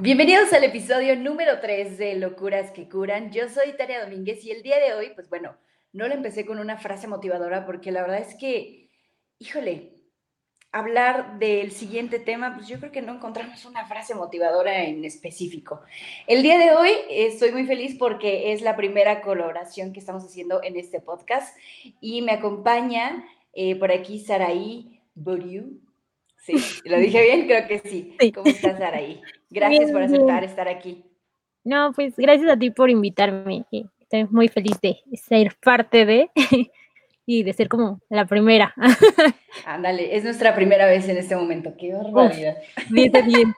Bienvenidos al episodio número 3 de Locuras que Curan. Yo soy Tania Domínguez y el día de hoy, pues bueno, no lo empecé con una frase motivadora porque la verdad es que, híjole, hablar del siguiente tema, pues yo creo que no encontramos una frase motivadora en específico. El día de hoy estoy muy feliz porque es la primera colaboración que estamos haciendo en este podcast y me acompaña eh, por aquí Saraí Boriu. Sí, ¿lo dije bien? Creo que sí. ¿Cómo estás, Saraí? Gracias por aceptar estar aquí. No, pues gracias a ti por invitarme. Estoy muy feliz de ser parte de y de ser como la primera. Ándale, es nuestra primera vez en este momento. Qué barbaridad. Bien, bien.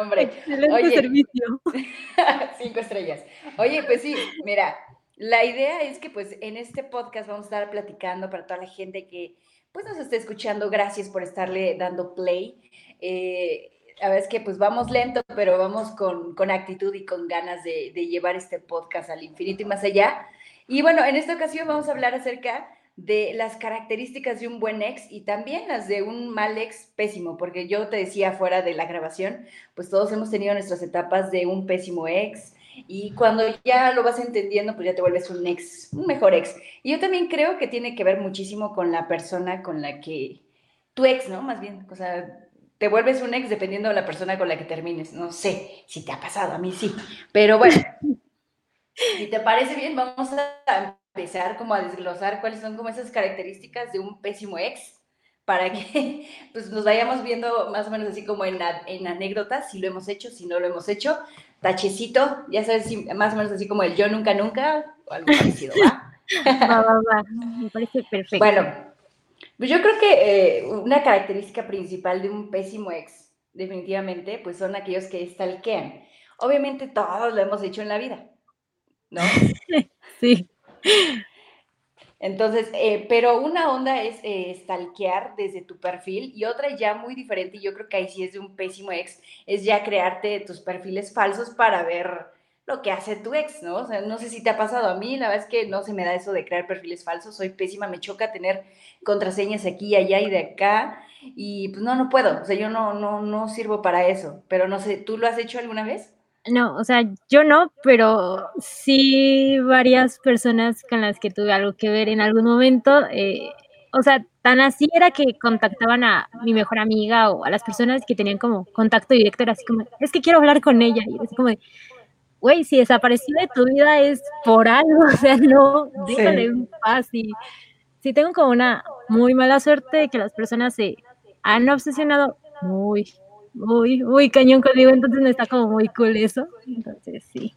Hombre, Excelente oye, servicio. Cinco estrellas. Oye, pues sí, mira, la idea es que pues en este podcast vamos a estar platicando para toda la gente que pues nos esté escuchando. Gracias por estarle dando play. Eh, a ver, es que pues vamos lento, pero vamos con, con actitud y con ganas de, de llevar este podcast al infinito y más allá. Y bueno, en esta ocasión vamos a hablar acerca de las características de un buen ex y también las de un mal ex pésimo, porque yo te decía fuera de la grabación, pues todos hemos tenido nuestras etapas de un pésimo ex y cuando ya lo vas entendiendo, pues ya te vuelves un ex, un mejor ex. Y yo también creo que tiene que ver muchísimo con la persona con la que, tu ex, ¿no? Más bien, o sea, te vuelves un ex dependiendo de la persona con la que termines. No sé si te ha pasado, a mí sí, pero bueno. Si te parece bien, vamos a empezar como a desglosar cuáles son como esas características de un pésimo ex para que pues, nos vayamos viendo más o menos así como en, en anécdotas, si lo hemos hecho, si no lo hemos hecho. Tachecito, ya sabes, más o menos así como el yo nunca nunca o algo parecido, ¿va? Va, va, va. Me parece perfecto. Bueno, pues yo creo que eh, una característica principal de un pésimo ex, definitivamente, pues son aquellos que stalkean. Obviamente todos lo hemos hecho en la vida, ¿no? Sí. Entonces, eh, pero una onda es eh, stalkear desde tu perfil y otra ya muy diferente, y yo creo que ahí sí es de un pésimo ex, es ya crearte tus perfiles falsos para ver lo que hace tu ex, ¿no? O sea, no sé si te ha pasado a mí, la verdad es que no se me da eso de crear perfiles falsos, soy pésima, me choca tener contraseñas aquí y allá y de acá, y pues no, no puedo, o sea, yo no, no, no sirvo para eso, pero no sé, ¿tú lo has hecho alguna vez? No, o sea, yo no, pero sí varias personas con las que tuve algo que ver en algún momento, eh, o sea, tan así era que contactaban a mi mejor amiga o a las personas que tenían como contacto directo, era así como, es que quiero hablar con ella, y así como, güey, si desapareció de tu vida es por algo, o sea, no, déjale sí. paz, y sí tengo como una muy mala suerte de que las personas se han obsesionado muy, muy, muy cañón conmigo, entonces me está como muy cool eso. Entonces, sí.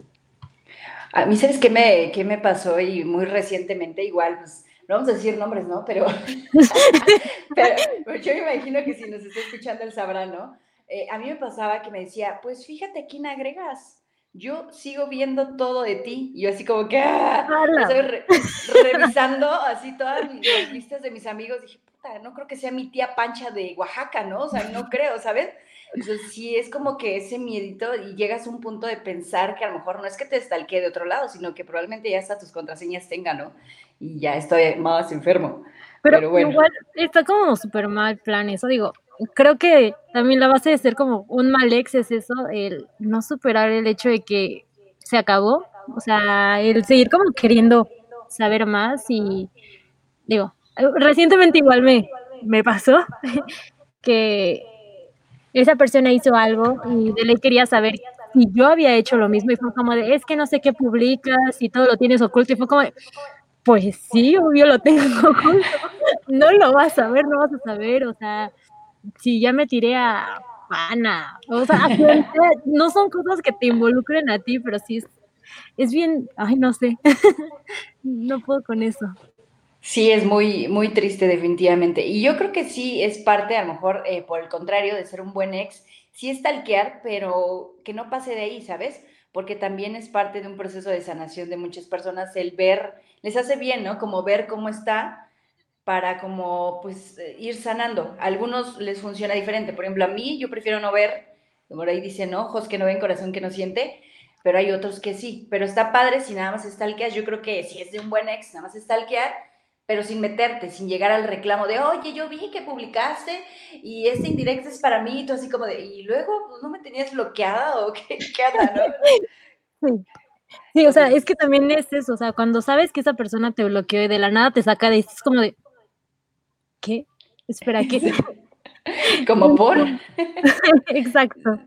A mí, ¿sabes qué me, qué me pasó? Y muy recientemente, igual, pues, no vamos a decir nombres, ¿no? Pero, pero, yo me imagino que si nos está escuchando él sabrá, ¿no? Eh, a mí me pasaba que me decía, pues fíjate a quién agregas. Yo sigo viendo todo de ti. Y yo así como que, ¡ah! Estoy re revisando así todas las listas de mis amigos. Dije, puta, no creo que sea mi tía Pancha de Oaxaca, ¿no? O sea, no creo, ¿sabes? Entonces, sí es como que ese miedito y llegas a un punto de pensar que a lo mejor no es que te estalque de otro lado, sino que probablemente ya hasta tus contraseñas tengan, ¿no? Y ya estoy más enfermo. Pero, Pero bueno. igual está como súper mal plan eso, digo, creo que también la base de ser como un mal ex es eso, el no superar el hecho de que se acabó, o sea, el seguir como queriendo saber más y digo, recientemente igual me, me pasó que esa persona hizo algo y de ley quería saber si yo había hecho lo mismo y fue como de, es que no sé qué publicas y todo lo tienes oculto y fue como pues sí, obvio lo tengo oculto, no lo vas a ver, no vas a saber, o sea, si ya me tiré a pana, o sea, no son cosas que te involucren a ti, pero sí es, es bien, ay, no sé, no puedo con eso. Sí, es muy, muy triste definitivamente. Y yo creo que sí es parte, a lo mejor, eh, por el contrario, de ser un buen ex, sí es talquear, pero que no pase de ahí, ¿sabes? Porque también es parte de un proceso de sanación de muchas personas el ver, les hace bien, ¿no? Como ver cómo está para como, pues, ir sanando. A algunos les funciona diferente. Por ejemplo, a mí yo prefiero no ver, por ahí dicen ojos que no ven, corazón que no siente, pero hay otros que sí. Pero está padre si nada más stalkeas. Yo creo que si es de un buen ex, nada más stalkear pero sin meterte, sin llegar al reclamo de, oye, yo vi que publicaste y este indirecto es para mí, y tú así como de, y luego pues, no me tenías bloqueada o qué, qué onda, ¿no? Sí. o sea, es que también es eso, o sea, cuando sabes que esa persona te bloqueó y de la nada te saca de es como de, ¿qué? Espera, ¿qué? como por. Exacto.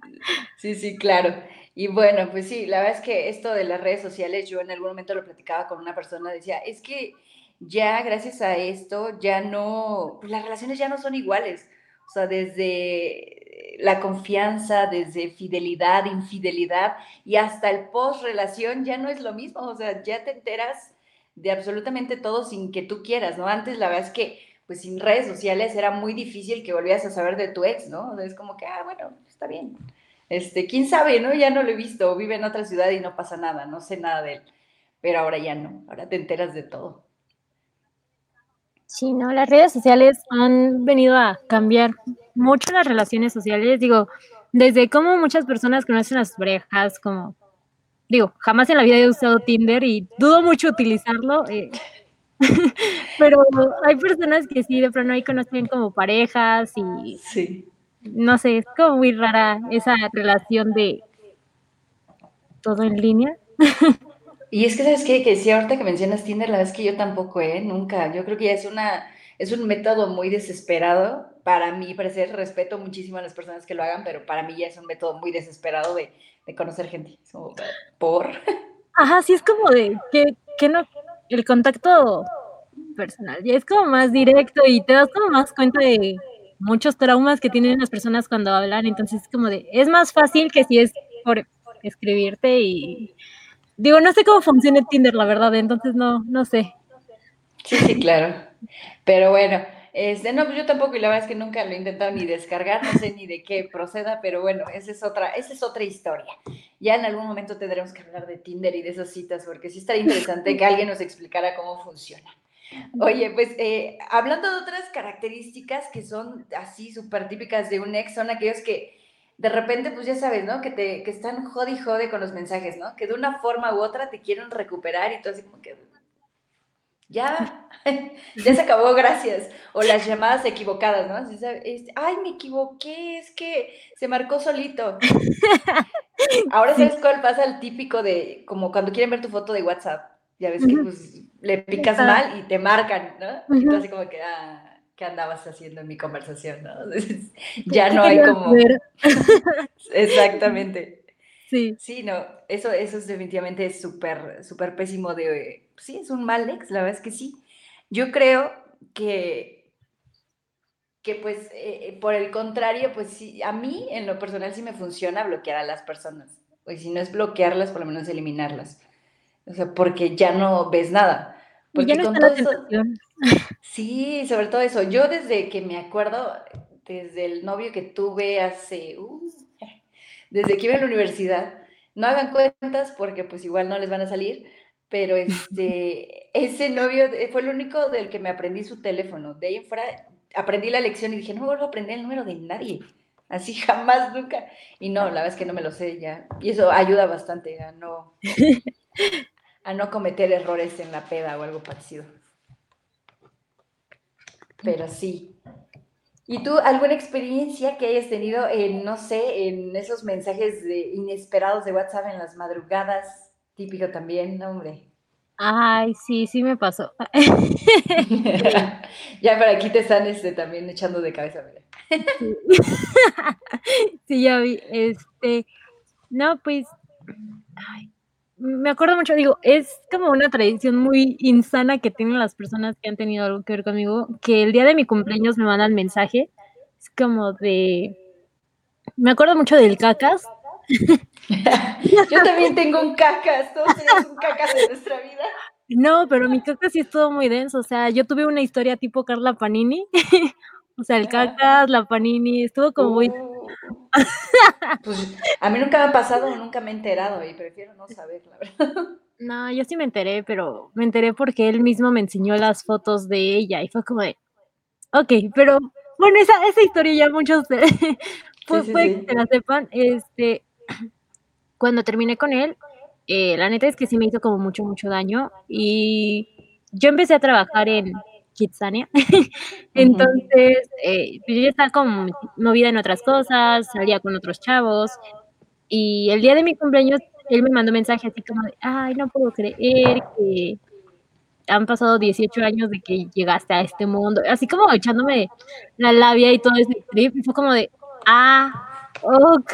Sí, sí, claro. Y bueno, pues sí, la verdad es que esto de las redes sociales, yo en algún momento lo platicaba con una persona, decía, es que ya gracias a esto ya no, pues las relaciones ya no son iguales. O sea, desde la confianza, desde fidelidad, infidelidad y hasta el post relación ya no es lo mismo. O sea, ya te enteras de absolutamente todo sin que tú quieras, ¿no? Antes la verdad es que pues sin redes sociales era muy difícil que volvieras a saber de tu ex, ¿no? es como que, ah, bueno, está bien. Este, quién sabe, ¿no? Ya no lo he visto, vive en otra ciudad y no pasa nada, no sé nada de él. Pero ahora ya no, ahora te enteras de todo. Sí, no, las redes sociales han venido a cambiar mucho las relaciones sociales, digo, desde cómo muchas personas conocen a sus parejas, como, digo, jamás en la vida he usado Tinder y dudo mucho utilizarlo, eh, pero hay personas que sí, de pronto ahí conocen como parejas y, sí. no sé, es como muy rara esa relación de todo en línea. Y es que, ¿sabes qué? Que si ahorita que mencionas Tinder, la verdad es que yo tampoco, ¿eh? Nunca. Yo creo que ya es una, es un método muy desesperado. Para mí, parecer, respeto muchísimo a las personas que lo hagan, pero para mí ya es un método muy desesperado de, de conocer gente. por. Ajá, sí, es como de que, que no, el contacto personal ya es como más directo y te das como más cuenta de muchos traumas que tienen las personas cuando hablan, entonces es como de, es más fácil que si es por escribirte y Digo, no sé cómo funciona Tinder, la verdad, entonces no, no sé. Sí, sí, claro. Pero bueno, este, no, pues yo tampoco, y la verdad es que nunca lo he intentado ni descargar, no sé ni de qué proceda, pero bueno, esa es otra, esa es otra historia. Ya en algún momento tendremos que hablar de Tinder y de esas citas, porque sí estaría interesante que alguien nos explicara cómo funciona. Oye, pues eh, hablando de otras características que son así súper típicas de un ex, son aquellos que de repente, pues ya sabes, ¿no? Que, te, que están jode y jode con los mensajes, ¿no? Que de una forma u otra te quieren recuperar y tú así como que, ya, ya se acabó, gracias. O las llamadas equivocadas, ¿no? Ay, me equivoqué, es que se marcó solito. Ahora sabes cuál pasa el típico de, como cuando quieren ver tu foto de WhatsApp, ya ves que pues le picas mal y te marcan, ¿no? Y tú así como que, ah qué andabas haciendo en mi conversación, ¿no? ya no hay como... Exactamente. Sí. Sí, no, eso, eso es definitivamente súper, súper pésimo de... Sí, es un mal ex, la verdad es que sí. Yo creo que, que pues, eh, eh, por el contrario, pues sí, a mí en lo personal sí me funciona bloquear a las personas. O si no es bloquearlas, por lo menos eliminarlas. O sea, porque ya no ves nada. Porque ya no con todo Sí, sobre todo eso. Yo desde que me acuerdo, desde el novio que tuve hace, uh, desde que iba a la universidad, no hagan cuentas porque pues igual no les van a salir, pero este, ese novio fue el único del que me aprendí su teléfono. De ahí en fuera aprendí la lección y dije, no vuelvo a aprender el número de nadie. Así jamás, nunca. Y no, la verdad es que no me lo sé ya. Y eso ayuda bastante a no, a no cometer errores en la peda o algo parecido pero sí. ¿Y tú alguna experiencia que hayas tenido en, no sé, en esos mensajes inesperados de WhatsApp en las madrugadas? Típico también, hombre. Ay, sí, sí me pasó. ya por aquí te están este, también echando de cabeza, ¿verdad? sí, ya vi. Este, no, pues, ay, me acuerdo mucho, digo, es como una tradición muy insana que tienen las personas que han tenido algo que ver conmigo, que el día de mi cumpleaños me mandan mensaje, es como de, me acuerdo mucho del cacas. Yo también tengo un cacas, todos tenemos un cacas en nuestra vida. No, pero mi cacas sí es todo muy denso, o sea, yo tuve una historia tipo Carla Panini, o sea, el cacas, la Panini, estuvo como muy... Uh. Pues a mí nunca me ha pasado, nunca me he enterado y prefiero no saber, la verdad. No, yo sí me enteré, pero me enteré porque él mismo me enseñó las fotos de ella y fue como de, ok, pero bueno, esa, esa historia ya muchos pues, que la sepan, este, cuando terminé con él, eh, la neta es que sí me hizo como mucho, mucho daño y yo empecé a trabajar en, Kitsania. Entonces, eh, yo ya estaba como movida en otras cosas, salía con otros chavos, y el día de mi cumpleaños, él me mandó mensaje así como de: "Ay, no puedo creer que han pasado 18 años de que llegaste a este mundo", así como echándome la labia y todo ese trip, y fue como de: "Ah, ok",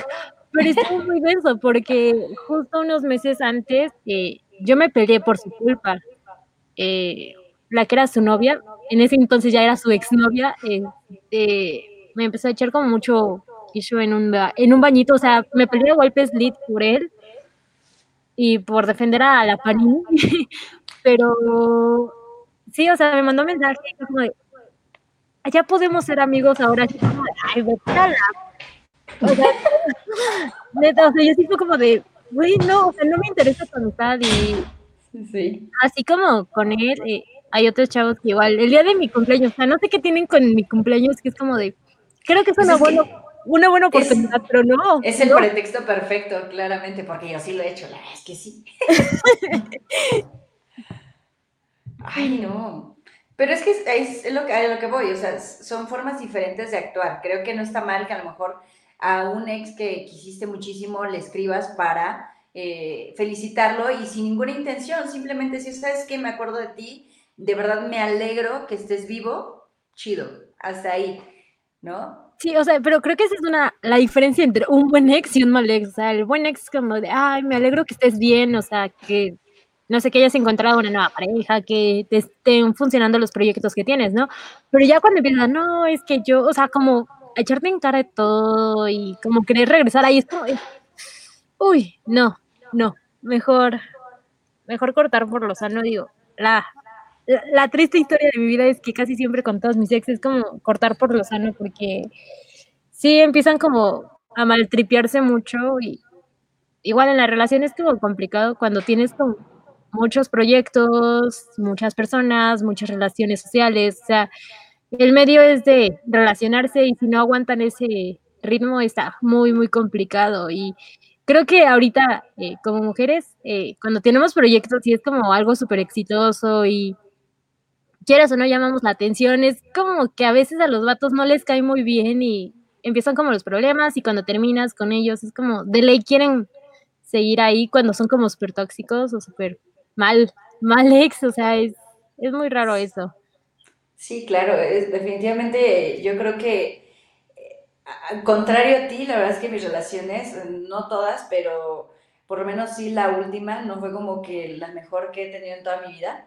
pero estuvo muy denso, porque justo unos meses antes, eh, yo me peleé por su culpa, eh, la que era su novia, en ese entonces ya era su exnovia, este, me empezó a echar como mucho issue en un en un bañito, o sea, me peleé a golpes lit por él y por defender a la Fanny, pero sí, o sea, me mandó mensaje como de: "Ya podemos ser amigos ahora", así como de: "Ay, vete a la" o sea, neta, o sea, yo fue como de: "Güey, no, o sea, no me interesa tu amistad", y Sí. así como con él, eh, hay otros chavos que igual, el día de mi cumpleaños, o sea, no sé qué tienen con mi cumpleaños, que es como de, creo que es Pues una buena que una buena es oportunidad, pero no, es el no. pretexto perfecto, claramente, porque yo sí lo he hecho, la verdad es que sí. Ay, no. Pero es que es es lo que a lo que voy, o sea, son formas diferentes de actuar. Creo que no está mal que a lo mejor a un ex que quisiste muchísimo le escribas para, eh, felicitarlo y sin ninguna intención, simplemente decir: "¿Sabes qué? Me acuerdo de ti, de verdad me alegro que estés vivo, chido", hasta ahí, ¿no? Sí, o sea, pero creo que esa es una la diferencia entre un buen ex y un mal ex, o sea, el buen ex como de: "Ay, me alegro que estés bien", o sea, que, no sé, que hayas encontrado una nueva pareja, que te estén funcionando los proyectos que tienes, ¿no? Pero ya cuando empiezan: "No, es que yo", o sea, como echarte en cara de todo y como querer regresar ahí, es como uy, no, no, mejor mejor cortar por lo sano, digo, la la triste historia de mi vida es que casi siempre con todos mis ex es como cortar por lo sano, porque sí empiezan como a maltripearse mucho y igual en la relación es como complicado cuando tienes como muchos proyectos, muchas personas, muchas relaciones sociales, o sea, el medio es de relacionarse y si no aguantan ese ritmo está muy, muy complicado, y creo que ahorita, eh, como mujeres, eh, cuando tenemos proyectos y es como algo superexitoso y quieras o no llamamos la atención, es como que a veces a los vatos no les cae muy bien y empiezan como los problemas, y cuando terminas con ellos es como de ley quieren seguir ahí cuando son como supertóxicos o super mal mal ex, o sea, es es muy raro eso. Sí, claro, definitivamente yo creo que, eh, a contrario a ti, la verdad es que mis relaciones, no todas, pero por lo menos sí la última, no fue como que la mejor que he tenido en toda mi vida,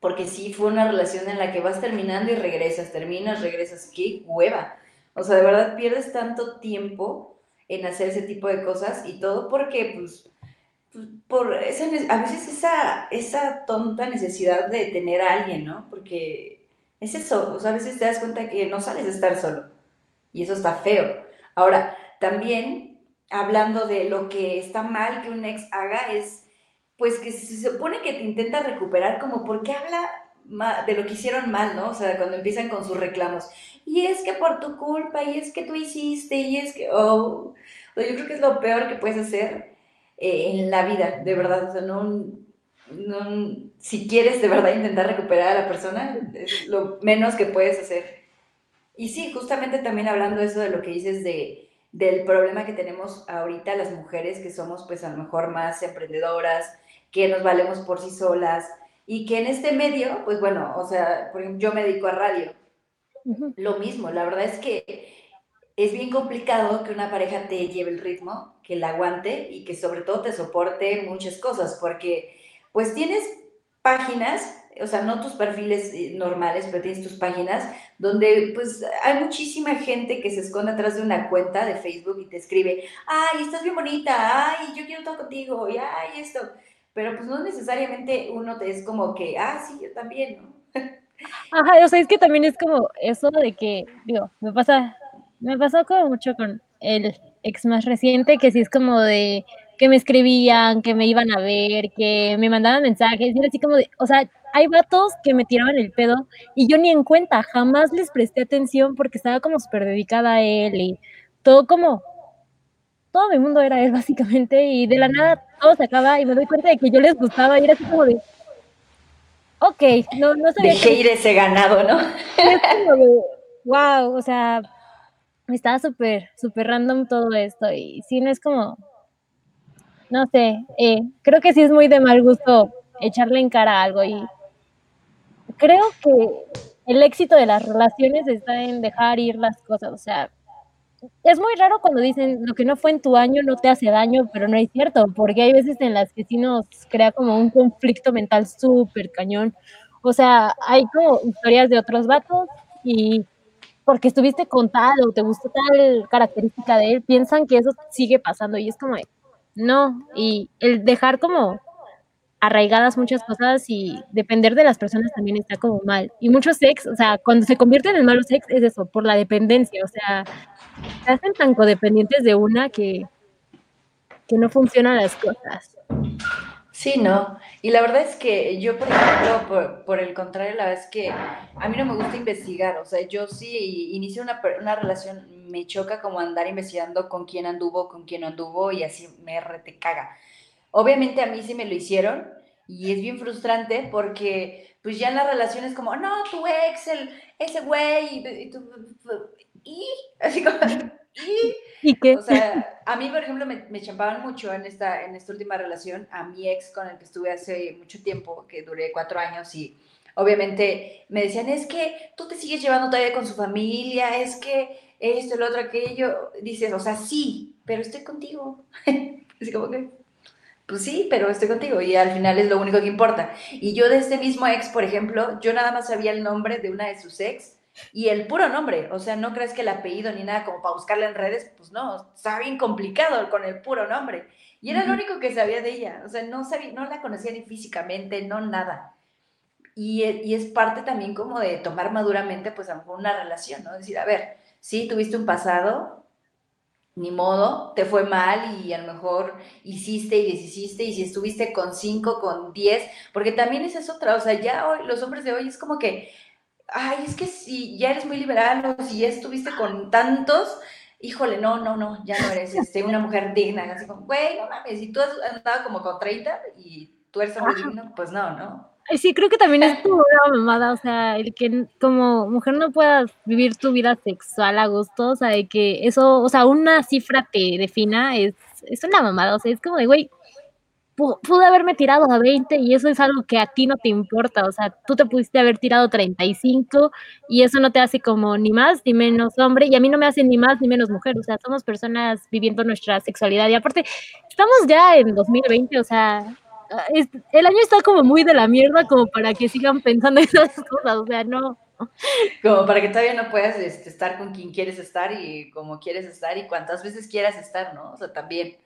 porque sí fue una relación en la que vas terminando y regresas, terminas, regresas, qué hueva. O sea, de verdad pierdes tanto tiempo en hacer ese tipo de cosas y todo porque, pues, pues, por esa a veces esa esa tonta necesidad de tener a alguien, ¿no? Porque es eso, o sea, a veces te das cuenta que no sales de estar solo, y eso está feo. Ahora, también, hablando de lo que está mal que un ex haga es, pues, que se supone que te intenta recuperar, como, ¿por qué habla de lo que hicieron mal, no? O sea, cuando empiezan con sus reclamos, y es que por tu culpa, y es que tú hiciste, y es que, oh, yo creo que es lo peor que puedes hacer, eh, en la vida, de verdad, o sea, no no si quieres de verdad intentar recuperar a la persona, es lo menos que puedes hacer. Y sí, justamente también hablando eso de lo que dices de del problema que tenemos ahorita las mujeres que somos, pues, a lo mejor más emprendedoras, que nos valemos por sí solas, y que en este medio, pues bueno, o sea, por ejemplo, yo me dedico a radio. Lo mismo, la verdad es que es bien complicado que una pareja te lleve el ritmo, que la aguante y que sobre todo te soporte muchas cosas, porque, pues, tienes páginas, o sea, no tus perfiles, eh, normales, pero tienes tus páginas donde, pues, hay muchísima gente que se esconde atrás de una cuenta de Facebook y te escribe: "Ay, estás bien bonita, ay, yo quiero todo contigo, y ay, esto", pero, pues, no necesariamente uno te es como que: "Ah, sí, yo también", ¿no? Ajá, o sea, es que también es como eso de que, digo, me pasa me pasó como mucho con el ex más reciente, que sí es como de que me escribían, que me iban a ver, que me mandaban mensajes, y era así como de, o sea, hay vatos que me tiraban el pedo y yo ni en cuenta, jamás les presté atención porque estaba como superdedicada a él y todo como todo mi mundo era él básicamente, y de la nada todo se acaba y me doy cuenta de que yo les gustaba y era así como de ok, no, no sabía. Dejé ir ese ganado, ¿no? Es como de, wow, o sea, estaba súper, súper random todo esto y sí, no es como, no sé, eh, creo que sí es muy de mal gusto echarle en cara algo y creo que el éxito de las relaciones está en dejar ir las cosas, o sea, es muy raro cuando dicen lo que no fue en tu año no te hace daño, pero no es cierto, porque hay veces en las que sí nos crea como un conflicto mental súper cañón. O sea, hay como historias de otros vatos y porque estuviste con tal o te gustó tal característica de él, piensan que eso sigue pasando y es como, no, y el dejar como arraigadas muchas cosas y depender de las personas también está como mal. Y muchos sex, o sea, cuando se convierten en malos sex es eso, por la dependencia, o sea, se hacen tan codependientes de una que, que no funcionan las cosas. Sí, no. Y la verdad es que yo, por ejemplo, por, por, el contrario, la verdad es que a mí no me gusta investigar. O sea, yo sí inicié una, una relación, me choca como andar investigando con quién anduvo, con quién no anduvo y así me rete caga. Obviamente a mí sí me lo hicieron y es bien frustrante porque pues ya en la relación es como, no, tu ex, el, ese güey, y, y, así como, y, ¿Y qué? O sea, a mí, por ejemplo, me, me, champaban mucho en esta, en esta última relación a mi ex con el que estuve hace mucho tiempo, que duré cuatro años y obviamente me decían, es que tú te sigues llevando todavía con su familia, es que esto, lo otro, aquello. Dices, o sea, sí, pero estoy contigo. Así como que, pues sí, pero estoy contigo y al final es lo único que importa. Y yo de este mismo ex, por ejemplo, yo nada más sabía el nombre de una de sus ex y el puro nombre, o sea, no crees que el apellido ni nada como para buscarla en redes, pues no, está bien complicado con el puro nombre. Y era lo único que sabía de ella, o sea, no, sabía, no la conocía ni físicamente, no nada. Y, y es parte también como de tomar maduramente, pues a lo mejor una relación, ¿no? Decir, a ver, sí, tuviste un pasado, ni modo, te fue mal y a lo mejor hiciste y deshiciste y si estuviste con cinco, con diez, porque también esa es otra, o sea, ya hoy, los hombres de hoy es como que, ay, es que si ya eres muy liberal o si ya estuviste con tantos, híjole, no, no, no, ya no eres este, una mujer digna, así como, güey, no mames, si tú has andado como con 30 y tú eres hombre digno, pues no, ¿no? Sí, creo que también es como una mamada, o sea, el que como mujer no puedas vivir tu vida sexual a gusto, o sea, de que eso, o sea, una cifra te defina, es, es una mamada, o sea, es como de, güey, pude haberme tirado a 20 y eso es algo que a ti no te importa, o sea, tú te pudiste haber tirado 35 y eso no te hace como ni más ni menos hombre y a mí no me hace ni más ni menos mujer, o sea, somos personas viviendo nuestra sexualidad y aparte, estamos ya en 2020, o sea, el año está como muy de la mierda como para que sigan pensando esas cosas, o sea, no. Como para que todavía no puedas este, estar con quien quieres estar y como quieres estar y cuantas veces quieras estar, ¿no? O sea, también.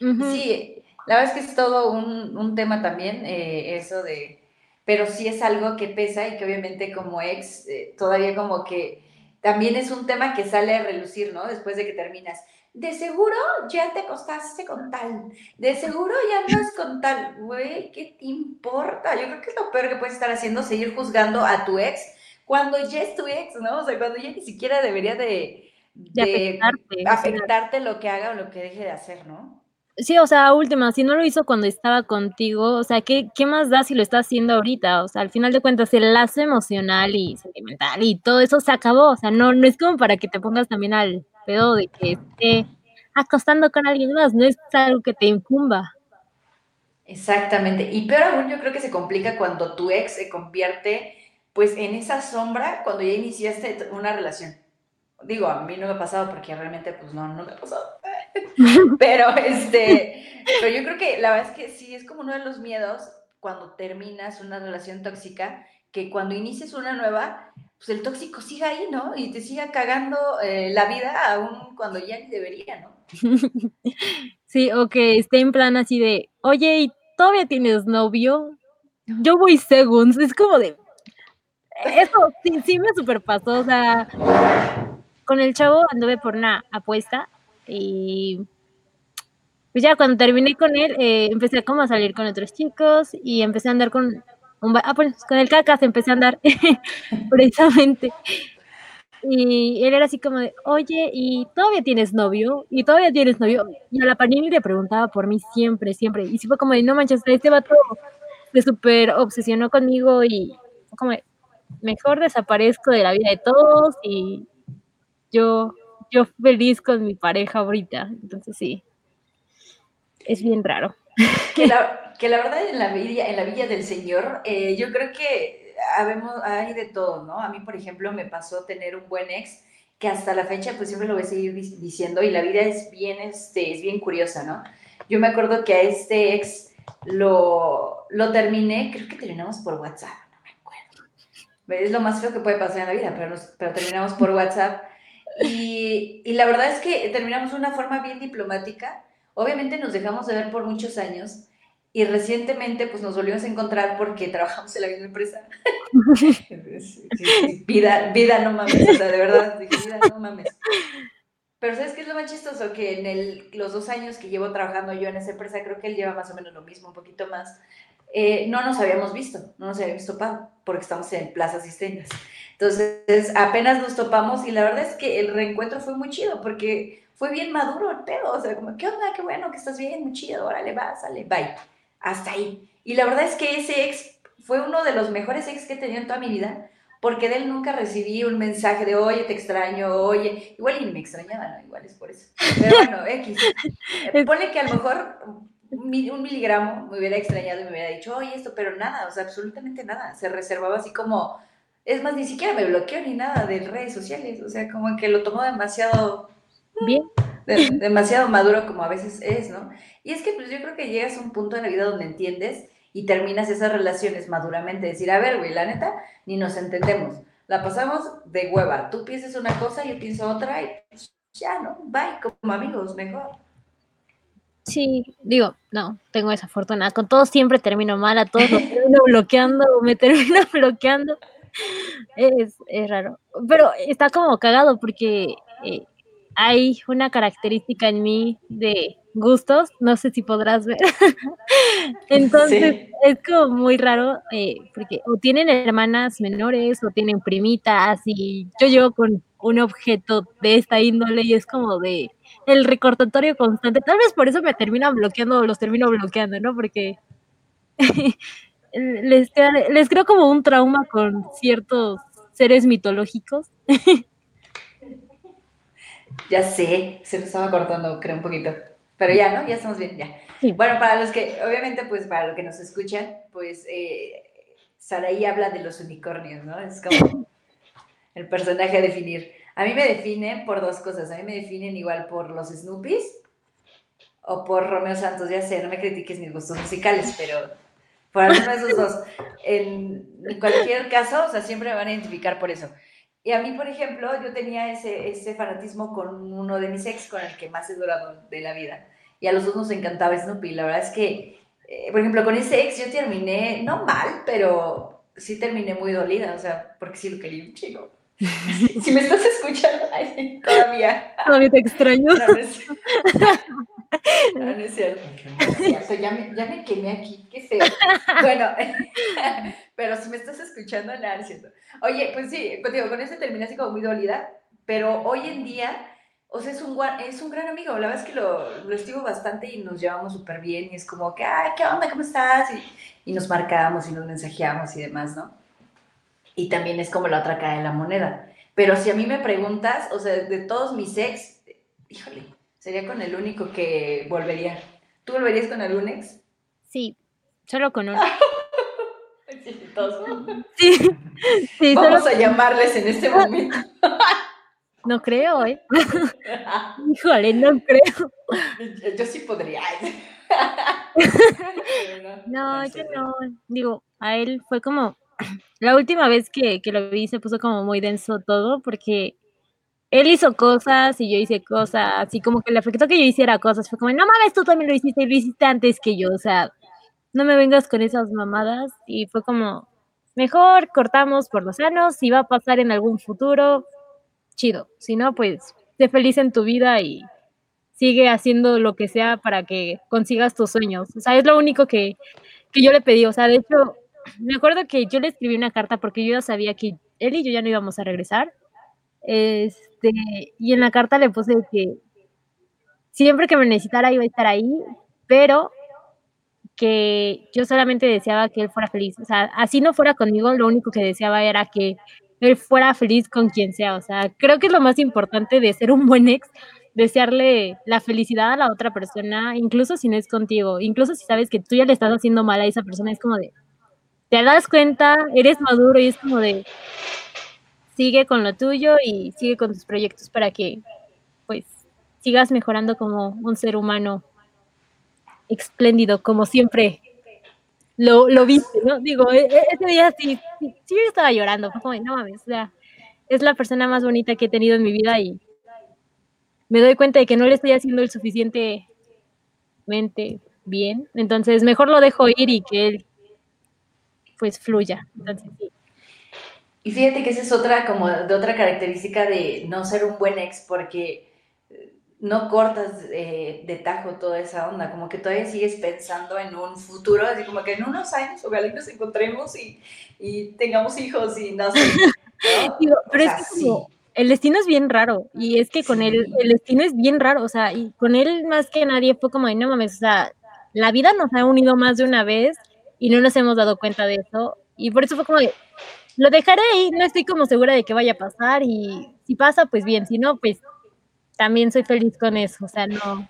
Uh -huh. Sí, la verdad es que es todo un, un tema también, eh, eso de, pero sí es algo que pesa y que obviamente como ex eh, todavía como que también es un tema que sale a relucir, ¿no? Después de que terminas de seguro ya te acostaste con tal, de seguro ya no es con tal, güey, ¿qué te importa? Yo creo que es lo peor que puedes estar haciendo, seguir juzgando a tu ex cuando ya es tu ex, ¿no? O sea, cuando ya ni siquiera debería de, de, de afectarte, afectarte lo que haga o lo que deje de hacer, ¿no? Sí, o sea, última, si no lo hizo cuando estaba contigo, o sea, ¿qué, ¿qué más da si lo está haciendo ahorita? O sea, al final de cuentas, el lazo emocional y sentimental y todo eso se acabó, o sea, no, no es como para que te pongas también al pedo de que esté acostando con alguien más, no es algo que te incumba. Exactamente, y peor aún yo creo que se complica cuando tu ex se convierte pues en esa sombra cuando ya iniciaste una relación. Digo, a mí no me ha pasado porque realmente pues no, no me ha pasado. pero este, pero yo creo que la verdad es que sí es como uno de los miedos cuando terminas una relación tóxica, que cuando inicies una nueva, pues el tóxico siga ahí, ¿no? Y te siga cagando eh, la vida aún cuando ya ni debería, ¿no? Sí, o que esté en plan así de, oye, ¿y todavía tienes novio? Yo voy según, es como de, eso sí, sí me superpasó, o sea, con el chavo anduve por una apuesta y pues ya cuando terminé con él, eh, empecé como a salir con otros chicos y empecé a andar con ah, pues, con el cacas empecé a andar precisamente. Y él era así como de, oye, ¿y todavía tienes novio? ¿Y todavía tienes novio? Y a la Panini le preguntaba por mí siempre, siempre. Y sí fue como de, no manches, este vato se súper obsesionó conmigo y como "Mejor desaparezco de la vida de todos y yo yo feliz con mi pareja ahorita". Entonces sí. Es bien raro. Que la que la verdad en la villa en la villa del señor, eh, yo creo que habemos hay de todo, ¿no? A mí, por ejemplo, me pasó tener un buen ex que hasta la fecha, pues, siempre lo voy a seguir di diciendo, y la vida es bien, este, es bien curiosa, ¿no? Yo me acuerdo que a este ex lo lo terminé, creo que terminamos por WhatsApp, no me acuerdo. Es lo más feo que puede pasar en la vida, pero nos pero terminamos por WhatsApp. Y y la verdad es que terminamos de una forma bien diplomática. Obviamente, nos dejamos de ver por muchos años, y recientemente, pues, nos volvimos a encontrar porque trabajamos en la misma empresa. Sí, sí, vida vida, no mames, o sea, de verdad, "Vida, no mames". Pero, ¿sabes qué es lo más chistoso? Que en el los 2 años que llevo trabajando yo en esa empresa, creo que él lleva más o menos lo mismo, un poquito más, eh, no nos habíamos visto, no nos habíamos topado, porque estamos en plazas distintas. Entonces, apenas nos topamos, y la verdad es que el reencuentro fue muy chido, porque fue bien maduro el pedo, o sea, como: "¿Qué onda? Qué bueno que estás bien, muy chido, órale, va, sale, bye". Hasta ahí. Y la verdad es que ese ex fue uno de los mejores ex que he tenido en toda mi vida, porque de él nunca recibí un mensaje de: "Oye, te extraño, oye", igual y ni me extrañaba, ¿no? Igual es por eso. Pero bueno, equis. Ponle que a lo mejor un miligramo me hubiera extrañado y me hubiera dicho: "Oye, esto", pero nada, o sea, absolutamente nada. Se reservaba así como es más, ni siquiera me bloqueó ni nada de redes sociales, o sea, como que lo tomó demasiado Bien. De demasiado maduro como a veces es, ¿no? Y es que, pues, yo creo que llegas a un punto en la vida donde entiendes y terminas esas relaciones maduramente, decir: "A ver, güey, la neta, ni nos entendemos. La pasamos de hueva. Tú piensas una cosa, yo pienso otra y, pues, ya, ¿no? Bye, como amigos, mejor". Sí, digo, no, tengo esa fortuna. Con todos siempre termino mal, a todos los termino bloqueando me termino bloqueando. Es es raro. Pero está como cagado porque, eh, hay una característica en mí de gustos, no sé si podrás ver. Entonces, Sí. es como muy raro, eh, porque o tienen hermanas menores o tienen primitas, y yo llego con un objeto de esta índole, y es como de el recordatorio constante. Tal vez por eso me terminan bloqueando o los termino bloqueando, ¿no? Porque les creo como un trauma con ciertos seres mitológicos. Ya sé, se me estaba cortando, creo, un poquito. Pero ya, ¿no? Ya estamos bien, ya. Sí. Bueno, para los que obviamente, pues, para los que nos escuchan, pues, eh, Saraí habla de los unicornios, ¿no? Es como el personaje a definir. A mí me definen por 2 cosas. A mí me definen igual por los Snoopys o por Romeo Santos. Ya sé, no me critiques mis gustos musicales, pero por alguno de esos 2. En en cualquier caso, o sea, siempre me van a identificar por eso. Y a mí, por ejemplo, yo tenía ese ese fanatismo con uno de mis ex, con el que más he durado de la vida, y a los 2 nos encantaba Snoopy. La verdad es que, eh, por ejemplo, con ese ex yo terminé, no mal, pero sí terminé muy dolida, o sea, porque sí lo quería un chingo. Si me estás escuchando, ay, todavía. Todavía te extraño. No, no es no, no es cierto. No es cierto, ya me ya me quemé aquí, qué feo. Bueno, pero si me estás escuchando, nada, no es cierto. Oye, pues sí, digo, con ese terminé así como muy dolida, pero hoy en día, o sea, es un es un gran amigo. La verdad es que lo lo estimo bastante y nos llevamos superbién, y es como que: "Ay, ¿qué onda? ¿Cómo estás?". Y y nos marcamos y nos mensajeamos y demás, ¿no? Y también es como la otra cara de la moneda. Pero si a mí me preguntas, o sea, de todos mis ex, híjole, sería con el único que volvería. ¿Tú volverías con algún ex? Sí, solo con uno. Sí, todos. Sí, sí, solo Vamos a llamarles en este momento. No creo, ¿eh? Híjole, no creo. Yo yo sí podría. No, yo no. Digo, a él fue como la última vez que que lo vi se puso como muy denso todo, porque él hizo cosas y yo hice cosas, y como que le afectó que yo hiciera cosas. Fue como: "No mames, tú también lo hiciste, y lo hiciste antes que yo". O sea, no me vengas con esas mamadas. Y fue como: "Mejor cortamos por lo sano, si va a pasar en algún futuro, chido. Si no, pues, sé feliz en tu vida y sigue haciendo lo que sea para que consigas tus sueños". O sea, es lo único que que yo le pedí. O sea, de hecho, me acuerdo que yo le escribí una carta porque yo ya sabía que él y yo ya no íbamos a regresar. Este, y en la carta le puse que siempre que me necesitara iba a estar ahí, pero que yo solamente deseaba que él fuera feliz. O sea, así no fuera conmigo, lo único que deseaba era que él fuera feliz con quien sea. O sea, creo que es lo más importante de ser un buen ex, desearle la felicidad a la otra persona, incluso si no es contigo, incluso si sabes que tú ya le estás haciendo mal a esa persona, es como de, te das cuenta, eres maduro y es como de, sigue con lo tuyo y sigue con tus proyectos para que, pues, sigas mejorando como un ser humano espléndido, como siempre lo, lo viste, ¿no? Digo, e, e, ese día sí, sí, yo estaba llorando, no mames, o sea, es la persona más bonita que he tenido en mi vida y me doy cuenta de que no le estoy haciendo el suficientemente bien, entonces mejor lo dejo ir y que él pues fluya. Entonces, sí. Y fíjate que esa es otra como de otra característica de no ser un buen ex porque no cortas eh, de tajo toda esa onda, como que todavía sigues pensando en un futuro, así como que en unos años ojalá nos encontremos y, y tengamos hijos y no sé. ¿no? pero es que como, el destino es bien raro y es que con sí. él, el destino es bien raro, o sea, y con él más que nadie fue como, no mames, o sea, la vida nos ha unido más de una vez y no nos hemos dado cuenta de eso y por eso fue como de, lo dejaré ahí, no estoy como segura de que vaya a pasar y si pasa, pues bien, si no, pues también soy feliz con eso, o sea, no.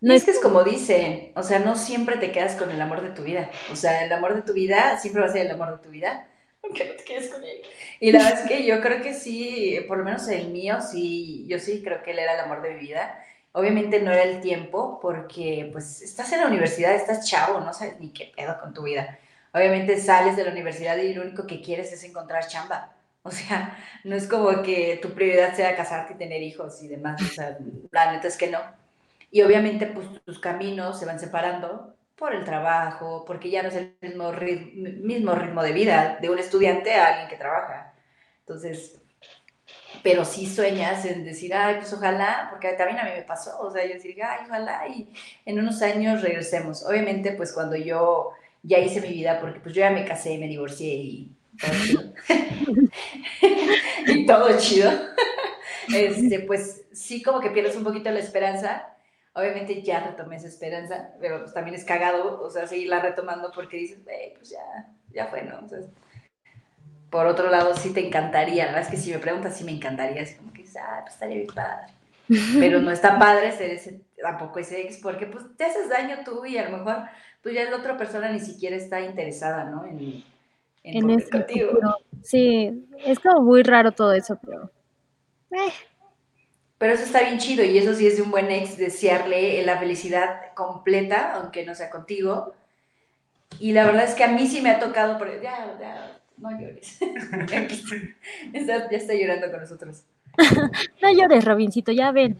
No es que es como dice, o sea, no siempre te quedas con el amor de tu vida. O sea, el amor de tu vida siempre va a ser el amor de tu vida, aunque no te quedes con él. Y la verdad es que yo creo que sí, por lo menos el mío, sí, yo sí creo que él era el amor de mi vida. Obviamente no era el tiempo, porque pues estás en la universidad, estás chavo, no sabes ni qué pedo con tu vida. Obviamente sales de la universidad y lo único que quieres es encontrar chamba. O sea, no es como que tu prioridad sea casarte y tener hijos y demás. O sea, la neta es que no. Y obviamente, pues tus caminos se van separando por el trabajo, porque ya no es el mismo ritmo, mismo ritmo de vida de un estudiante a alguien que trabaja. Entonces, pero sí sueñas en decir, ay, pues ojalá, porque también a mí me pasó, o sea, yo decir, ay, ojalá y en unos años regresemos. Obviamente, pues cuando yo ya hice mi vida, porque pues yo ya me casé, me divorcié y todo chido. y todo chido. Este, pues sí, como que pierdes un poquito la esperanza. Obviamente ya retomé esa esperanza, pero pues también es cagado, o sea, seguirla retomando porque dices, hey, pues ya, ya fue, ¿no? O sea, por otro lado, sí te encantaría, la verdad es que si me preguntas, sí me encantaría, así como que ah, pues estaría bien padre. Pero no está padre ser ese, tampoco ese ex, porque pues te haces daño tú y a lo mejor pues ya la otra persona ni siquiera está interesada, ¿no? En, en, en futuro. Sí, es como muy raro todo eso, pero... Eh. Pero eso está bien chido y eso sí es de un buen ex, desearle la felicidad completa, aunque no sea contigo. Y la verdad es que a mí sí me ha tocado, por... ya, ya, no llores. ya está llorando con nosotros. no llores, Robincito, ya ven.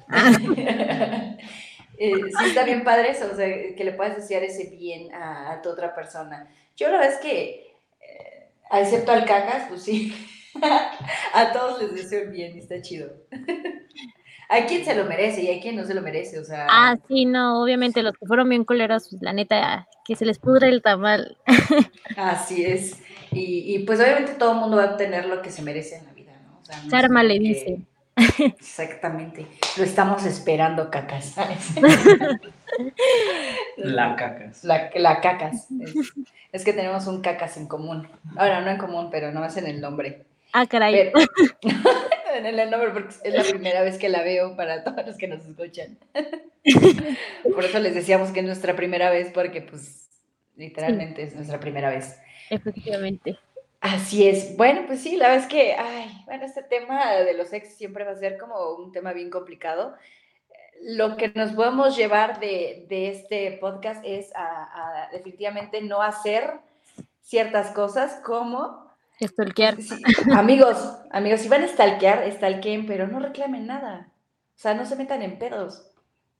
eh, sí está bien padre eso, o sea, que le puedas desear ese bien a, a tu otra persona. Yo la verdad es que excepto al cacas, pues sí. a todos les deseo bien y está chido. Hay quien se lo merece y hay quien no se lo merece, o sea. Ah, sí, no, obviamente los que fueron bien coleros, pues la neta, que se les pudre el tamal. Así es. Y, y, pues obviamente todo el mundo va a obtener lo que se merece en la vida, ¿no? O sea, no Karma le dice. Exactamente. Lo estamos esperando, cacas. La cacas. La, la cacas. Es, es, que tenemos un cacas en común. Ahora, no en común, pero no más en el nombre. Ah, caray. Pero, en el nombre, porque es la primera vez que la veo para todos los que nos escuchan. Por eso les decíamos que es nuestra primera vez, porque, pues, literalmente sí. es nuestra primera vez. Efectivamente. Así es. Bueno, pues sí, la verdad es que, ay, bueno, este tema de los ex siempre va a ser como un tema bien complicado. Lo que nos podemos llevar de, de este podcast es a, a, definitivamente no hacer ciertas cosas como... Stalkear. Sí, amigos, amigos, si van a stalkear, stalkeen, pero no reclamen nada. O sea, no se metan en pedos.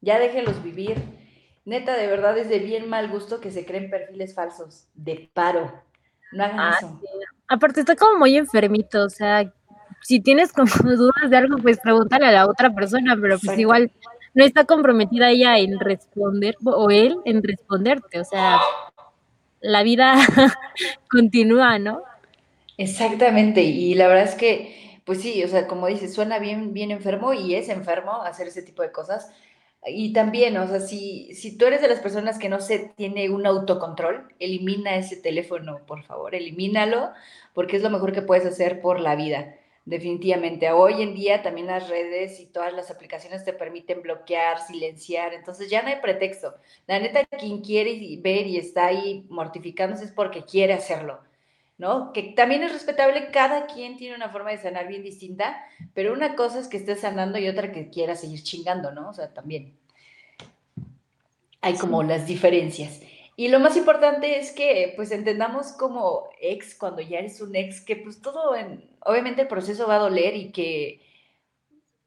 Ya déjenlos vivir. Neta, de verdad es de bien mal gusto que se creen perfiles falsos. De paro. No hagan ah, eso. Sí. Aparte está como muy enfermito, o sea, si tienes como dudas de algo, pues pregúntale a la otra persona, pero pues Exacto. igual no está comprometida ella en responder, o él en responderte, o sea, la vida continúa, ¿no? Exactamente, y la verdad es que, pues sí, o sea, como dices, suena bien, bien enfermo y es enfermo hacer ese tipo de cosas, Y también, o sea, si, si tú eres de las personas que no se tiene un autocontrol, elimina ese teléfono, por favor, elimínalo, porque es lo mejor que puedes hacer por la vida, definitivamente. Hoy en día también las redes y todas las aplicaciones te permiten bloquear, silenciar, entonces ya no hay pretexto. La neta, quien quiere ver y está ahí mortificándose es porque quiere hacerlo. ¿No? Que también es respetable, cada quien tiene una forma de sanar bien distinta, pero una cosa es que estés sanando y otra que quiera seguir chingando, ¿no? O sea, también hay como las diferencias. Y lo más importante es que pues entendamos como ex, cuando ya eres un ex, que pues todo, en, obviamente el proceso va a doler y que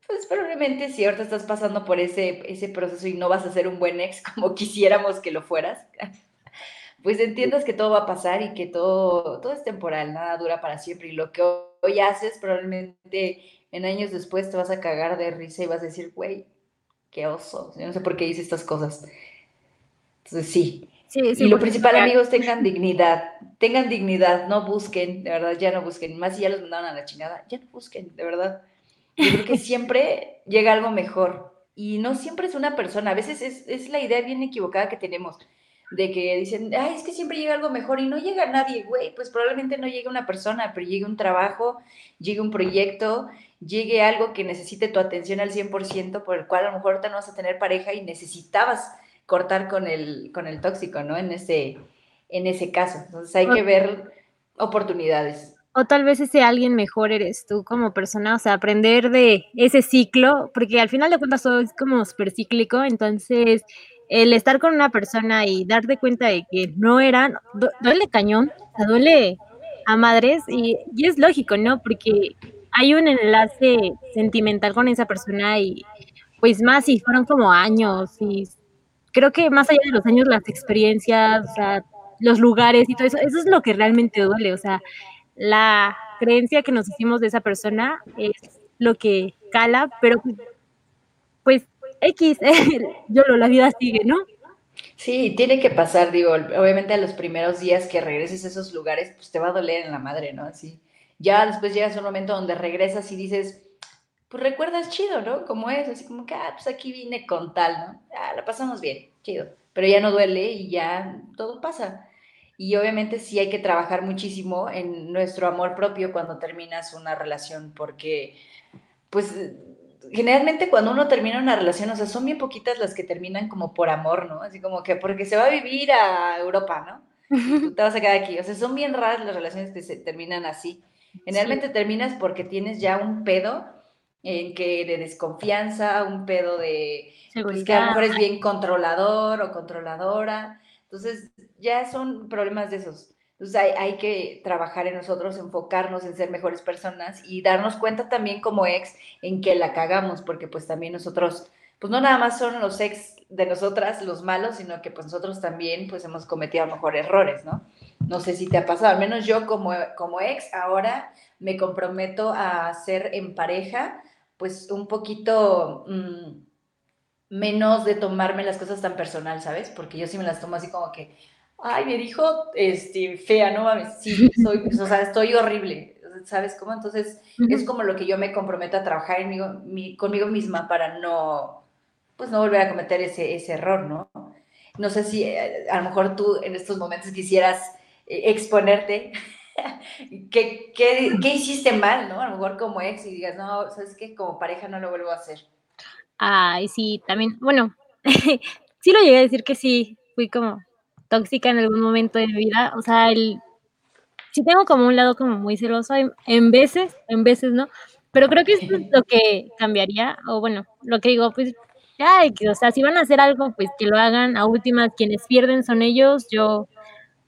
pues probablemente si ahorita estás pasando por ese, ese proceso y no vas a ser un buen ex como quisiéramos que lo fueras, pues entiendas que todo va a pasar y que todo, todo es temporal, nada dura para siempre. Y lo que hoy haces, probablemente en años después te vas a cagar de risa y vas a decir, güey, qué oso. Yo no sé por qué hice estas cosas. Entonces, sí. sí, sí y lo principal, amigos, tengan dignidad. Tengan dignidad, no busquen, de verdad, ya no busquen. Más si ya los mandaron a la chingada, ya no busquen, de verdad. Yo creo que siempre llega algo mejor. Y no siempre es una persona. A veces es, es la idea bien equivocada que tenemos de que dicen, ay, es que siempre llega algo mejor y no llega nadie, güey, pues probablemente no llegue una persona, pero llegue un trabajo, llegue un proyecto, llegue algo que necesite tu atención al 100%, por el cual a lo mejor ahorita no vas a tener pareja y necesitabas cortar con el, con el tóxico, ¿no? En ese, en ese caso. Entonces hay que ver oportunidades. O tal vez ese alguien mejor eres tú como persona, o sea, aprender de ese ciclo, porque al final de cuentas todo es como súper cíclico, entonces el estar con una persona y darte cuenta de que no eran, duele cañón, duele a madres y, es lógico, ¿no? Porque hay un enlace sentimental con esa persona y pues más si fueron como años y creo que más allá de los años, las experiencias, los lugares y todo eso, eso es lo que realmente duele, o sea, la creencia que nos hicimos de esa persona es lo que cala, pero X, yo lo, la vida sigue, ¿no? Sí, tiene que pasar, digo, obviamente a los primeros días que regreses a esos lugares, pues te va a doler en la madre, ¿no? Así. Ya después llegas a un momento donde regresas y dices, pues recuerdas chido, ¿no? Como es, así como que, ah, pues aquí vine con tal, ¿no? Ah, la pasamos bien, chido. Pero ya no duele y ya todo pasa. Y obviamente sí hay que trabajar muchísimo en nuestro amor propio cuando terminas una relación, porque pues generalmente cuando uno termina una relación, o sea, son bien poquitas las que terminan como por amor, ¿no? Así como que porque se va a vivir a Europa, ¿no? tú te vas a quedar aquí. O sea, son bien raras las relaciones que se terminan así. Generalmente terminas porque tienes ya un pedo en que de desconfianza, un pedo de pues, que a lo mejor es bien controlador o controladora. Entonces, ya son problemas de esos. Entonces hay, hay, que trabajar en nosotros, enfocarnos en ser mejores personas y darnos cuenta también como ex en que la cagamos, porque pues también nosotros, pues no nada más son los ex de nosotras los malos, sino que pues nosotros también pues hemos cometido a lo mejor errores, ¿no? No sé si te ha pasado, al menos yo como, como ex ahora me comprometo a ser en pareja pues un poquito... Mmm, menos de tomarme las cosas tan personal, ¿sabes? Porque yo sí me las tomo así como que, ay, me dijo, este, fea, no mames, sí, soy, o sea, estoy horrible, ¿sabes cómo? Entonces, es como lo que yo me comprometo a trabajar en mi, conmigo misma para no, pues no volver a cometer ese, ese error, ¿no? No sé si eh, a lo mejor tú en estos momentos quisieras eh, exponerte. ¿Qué, qué, qué hiciste mal, no? A lo mejor como ex y digas, no, ¿sabes qué? Como pareja no lo vuelvo a hacer. Ay, sí, también, bueno, sí lo llegué a decir que sí, fui como tóxica en algún momento de mi vida, o sea, el, sí tengo como un lado como muy celoso en, veces, en veces no, pero creo que esto es lo que cambiaría, o bueno, lo que digo, pues, ya, o sea, si van a hacer algo, pues que lo hagan, a última, quienes pierden son ellos, yo,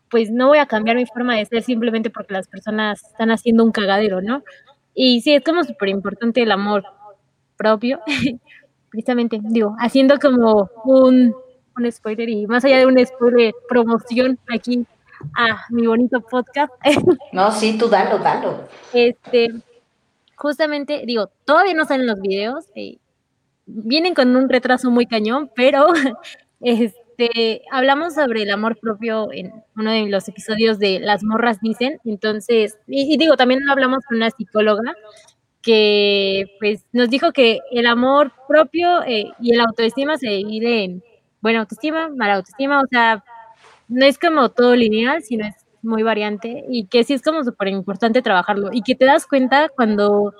pues no voy a cambiar mi forma de ser simplemente porque las personas están haciendo un cagadero, ¿no? Y sí, es como súper importante el amor propio, precisamente, digo, haciendo como un un spoiler y más allá de un spoiler, promoción aquí a mi bonito podcast. No, sí, tú dalo, dalo. Este, justamente, digo, todavía no salen los videos, eh, vienen con un retraso muy cañón, pero este, hablamos sobre el amor propio en uno de los episodios de Las morras dicen, entonces, y, digo, también hablamos con una psicóloga, que pues nos dijo que el amor propio eh, y el autoestima se divide en buena autoestima, mala autoestima, o sea, no es como todo lineal, sino es muy variante y que sí es como súper importante trabajarlo y que te das cuenta cuando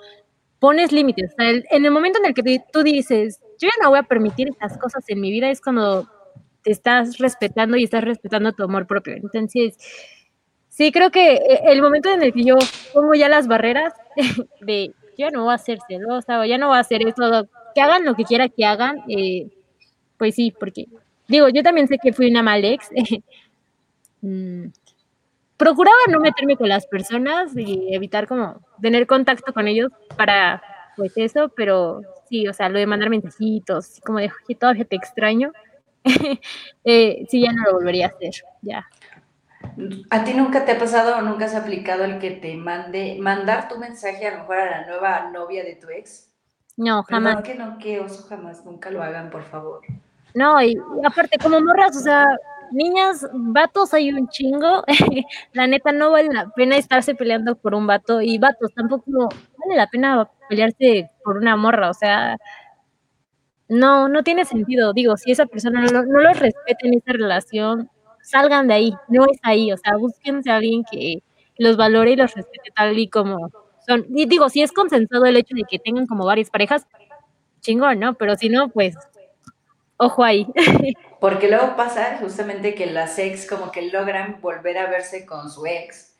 pones límites. O sea, en el momento en el que tú dices, yo ya no voy a permitir estas cosas en mi vida, es cuando te estás respetando y estás respetando tu amor propio. Entonces, sí, creo que eh, el momento en el que yo pongo ya las barreras de ya no voy a ser celosa o ya no voy a hacer eso, que hagan lo que quiera que hagan, eh, pues sí, porque digo, yo también sé que fui una mal ex. Mm, procuraba no meterme con las personas y evitar como tener contacto con ellos para pues eso, pero sí, o sea, lo de mandar mensajitos, como de, que todavía te extraño, eh, sí, ya no lo volvería a hacer, ya. ¿A ti nunca te ha pasado o nunca has aplicado el que te mande, mandar tu mensaje a lo mejor a la nueva novia de tu ex? No, jamás. No, que no, que oso, jamás, nunca lo hagan, por favor. No, y aparte, como morras, o sea, niñas, vatos hay un chingo. la neta, no vale la pena estarse peleando por un vato. Y vatos, tampoco vale la pena pelearse por una morra. O sea, no, no tiene sentido. Digo, si esa persona no, no los respeta en esa relación, salgan de ahí. No es ahí. O sea, búsquense a alguien que los valore y los respete tal y como son. Y digo, si es consensuado el hecho de que tengan como varias parejas, chingón, ¿no? Pero si no, pues ojo ahí. Porque luego pasa justamente que las ex como que logran volver a verse con su ex,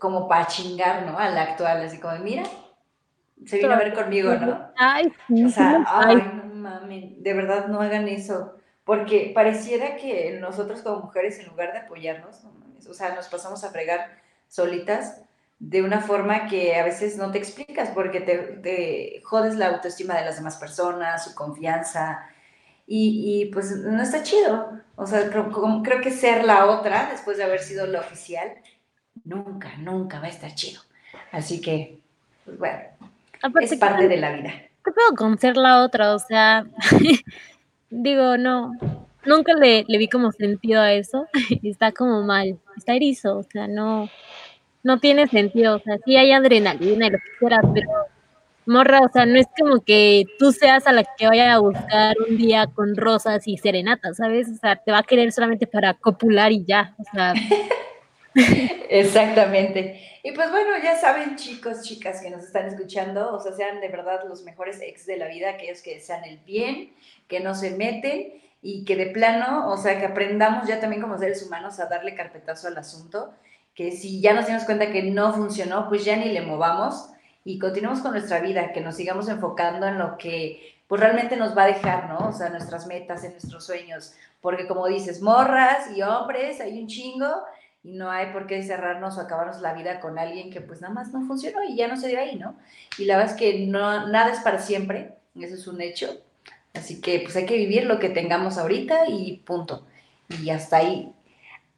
como para chingar, ¿no? A la actual, así como, mira, se vino a ver conmigo, ¿no? Ay, O sea, ay, no mames, de verdad no hagan eso. Porque pareciera que nosotros como mujeres, en lugar de apoyarnos, no mames, o sea, nos pasamos a fregar solitas de una forma que a veces no te explicas porque te, te jodes la autoestima de las demás personas, su confianza, y, pues no está chido. O sea, creo, creo, que ser la otra, después de haber sido la oficial, nunca, nunca va a estar chido. Así que, pues bueno, es parte de la vida. ¿Qué puedo con ser la otra? O sea, digo, no, nunca le, le, vi como sentido a eso. está como mal, está erizo, o sea, no, no tiene sentido. O sea, sí hay adrenalina y lo que quieras, pero morra, o sea, no es como que tú seas a la que vaya a buscar un día con rosas y serenatas, ¿sabes? O sea, te va a querer solamente para copular y ya, o sea. Exactamente. Y pues bueno, ya saben, chicos, chicas que nos están escuchando, o sea, sean de verdad los mejores ex de la vida, aquellos que sean el bien, que no se meten y que de plano, o sea, que aprendamos ya también como seres humanos a darle carpetazo al asunto, que si ya nos dimos cuenta que no funcionó, pues ya ni le movamos y continuemos con nuestra vida, que nos sigamos enfocando en lo que pues realmente nos va a dejar, ¿no? O sea, nuestras metas, en nuestros sueños, porque como dices, morras y hombres, hay un chingo y no hay por qué cerrarnos o acabarnos la vida con alguien que pues nada más no funcionó y ya no se dio ahí, ¿no? Y la verdad es que no, nada es para siempre, eso es un hecho, así que pues hay que vivir lo que tengamos ahorita y punto. Y hasta ahí,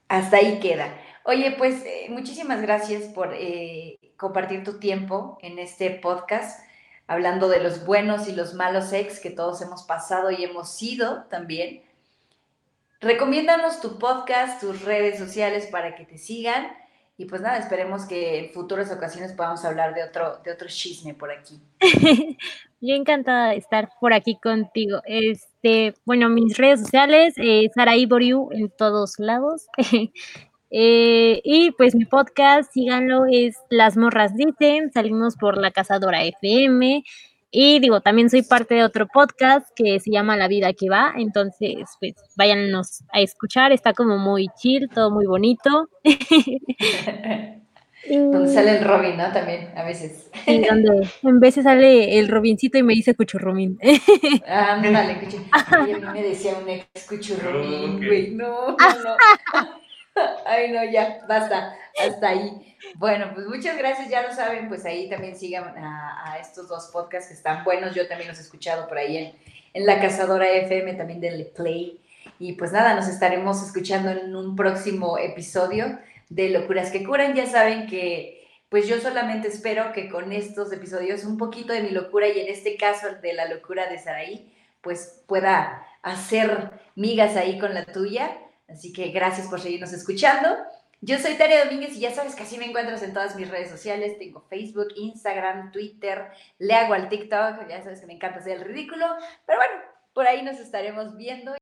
hasta ahí queda. Oye, pues eh, muchísimas gracias por eh, compartir tu tiempo en este podcast, hablando de los buenos y los malos ex que todos hemos pasado y hemos sido también. Recomiéndanos tu podcast, tus redes sociales para que te sigan. Y pues nada, esperemos que en futuras ocasiones podamos hablar de otro, de otro chisme por aquí. Yo encantada de estar por aquí contigo. Este, bueno, mis redes sociales, eh, Sara Iboriu en todos lados. Eh, y pues mi podcast, síganlo, es Las Morras Dicen, salimos por la Cazadora FM. Y digo, también soy parte de otro podcast que se llama La Vida que Va, entonces pues váyanos a escuchar, está como muy chill, todo muy bonito. donde sale el Robin, ¿no? También, a veces. Sí, donde en veces sale el Robincito y me dice Cuchurrumín. Ah, dale, Cuchu. a mí me decía un ex Cuchurrumín, güey, no, no, no. Ay, no, ya, basta, hasta ahí. Bueno, pues muchas gracias, ya lo saben, pues ahí también sigan a, estos dos podcasts que están buenos, yo también los he escuchado por ahí en, La Cazadora FM, también del Play. Y pues nada, nos estaremos escuchando en un próximo episodio de Locuras que Curan. Ya saben que pues yo solamente espero que con estos episodios un poquito de mi locura y en este caso de la locura de Saraí, pues pueda hacer migas ahí con la tuya Así que gracias por seguirnos escuchando Yo soy Tarea Domínguez y ya sabes que así me encuentras en todas mis redes sociales. Tengo Facebook, Instagram, Twitter, le hago al TikTok, ya sabes que me encanta hacer el ridículo. Pero bueno, por ahí nos estaremos viendo.